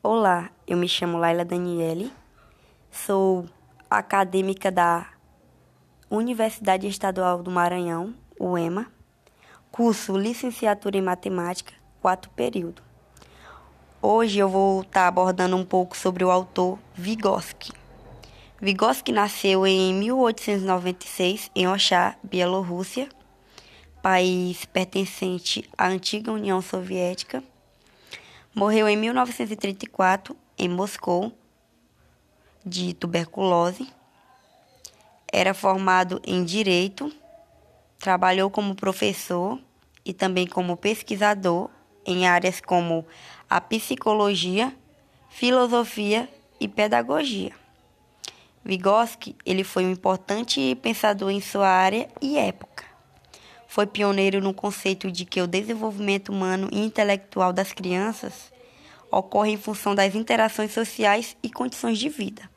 Olá, eu me chamo Laila Daniele, sou acadêmica da Universidade Estadual do Maranhão, UEMA, curso Licenciatura em Matemática, quarto período. Hoje eu vou estar tá abordando um pouco sobre o autor Vygotsky. Vygotsky nasceu em 1896 em Oshá, Bielorrússia, país pertencente à antiga União Soviética. Morreu em 1934 em Moscou de tuberculose. Era formado em direito, trabalhou como professor e também como pesquisador em áreas como a psicologia, filosofia e pedagogia. Vygotsky, ele foi um importante pensador em sua área e época. Foi pioneiro no conceito de que o desenvolvimento humano e intelectual das crianças ocorre em função das interações sociais e condições de vida.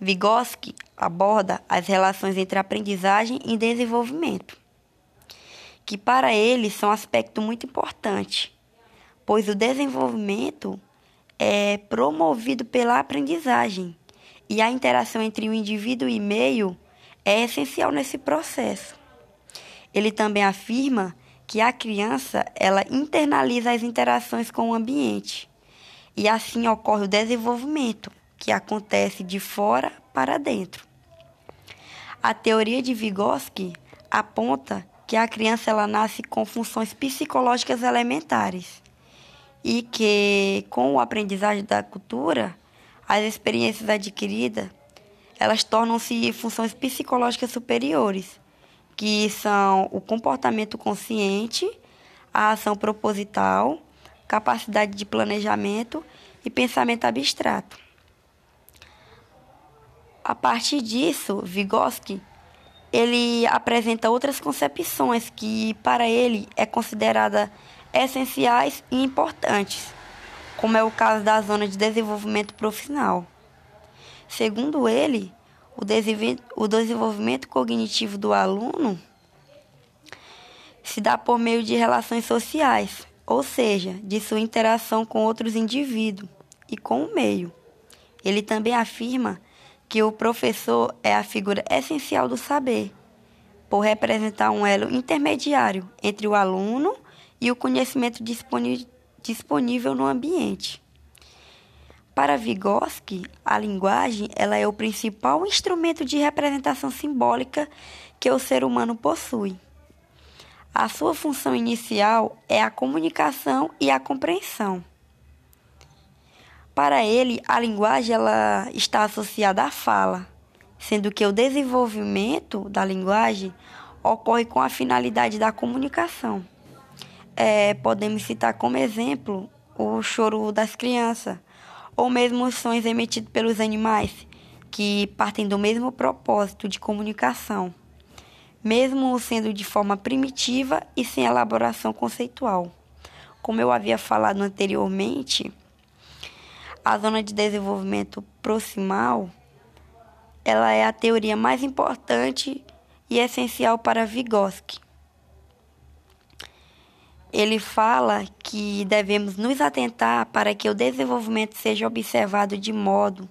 Vygotsky aborda as relações entre aprendizagem e desenvolvimento, que para ele são aspecto muito importante, pois o desenvolvimento é promovido pela aprendizagem e a interação entre o indivíduo e meio é essencial nesse processo. Ele também afirma que a criança ela internaliza as interações com o ambiente e assim ocorre o desenvolvimento, que acontece de fora para dentro. A teoria de Vygotsky aponta que a criança ela nasce com funções psicológicas elementares e que com o aprendizagem da cultura, as experiências adquiridas, elas tornam-se funções psicológicas superiores que são o comportamento consciente, a ação proposital, capacidade de planejamento e pensamento abstrato. A partir disso, Vygotsky ele apresenta outras concepções que para ele é considerada essenciais e importantes, como é o caso da zona de desenvolvimento profissional. Segundo ele, o desenvolvimento cognitivo do aluno se dá por meio de relações sociais, ou seja, de sua interação com outros indivíduos e com o meio. Ele também afirma que o professor é a figura essencial do saber, por representar um elo intermediário entre o aluno e o conhecimento disponível no ambiente. Para Vygotsky, a linguagem ela é o principal instrumento de representação simbólica que o ser humano possui. A sua função inicial é a comunicação e a compreensão. Para ele, a linguagem ela está associada à fala, sendo que o desenvolvimento da linguagem ocorre com a finalidade da comunicação. É, podemos citar como exemplo o choro das crianças, ou mesmo os sons emitidos pelos animais, que partem do mesmo propósito de comunicação, mesmo sendo de forma primitiva e sem elaboração conceitual. Como eu havia falado anteriormente, a zona de desenvolvimento proximal ela é a teoria mais importante e essencial para Vygotsky ele fala que devemos nos atentar para que o desenvolvimento seja observado de modo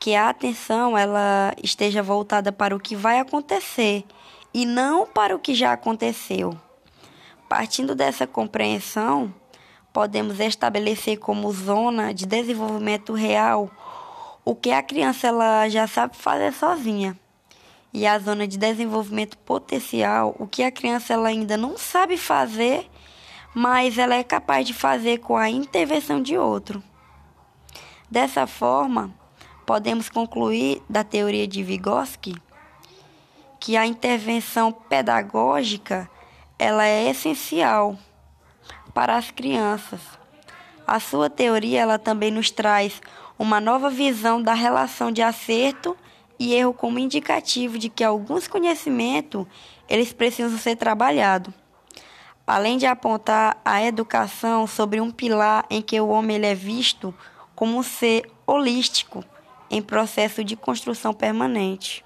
que a atenção ela esteja voltada para o que vai acontecer e não para o que já aconteceu. Partindo dessa compreensão, podemos estabelecer como zona de desenvolvimento real o que a criança ela já sabe fazer sozinha. E a zona de desenvolvimento potencial, o que a criança ela ainda não sabe fazer mas ela é capaz de fazer com a intervenção de outro. Dessa forma, podemos concluir da teoria de Vygotsky que a intervenção pedagógica ela é essencial para as crianças. A sua teoria ela também nos traz uma nova visão da relação de acerto e erro como indicativo de que alguns conhecimentos eles precisam ser trabalhados além de apontar a educação sobre um pilar em que o homem ele é visto como um ser holístico em processo de construção permanente.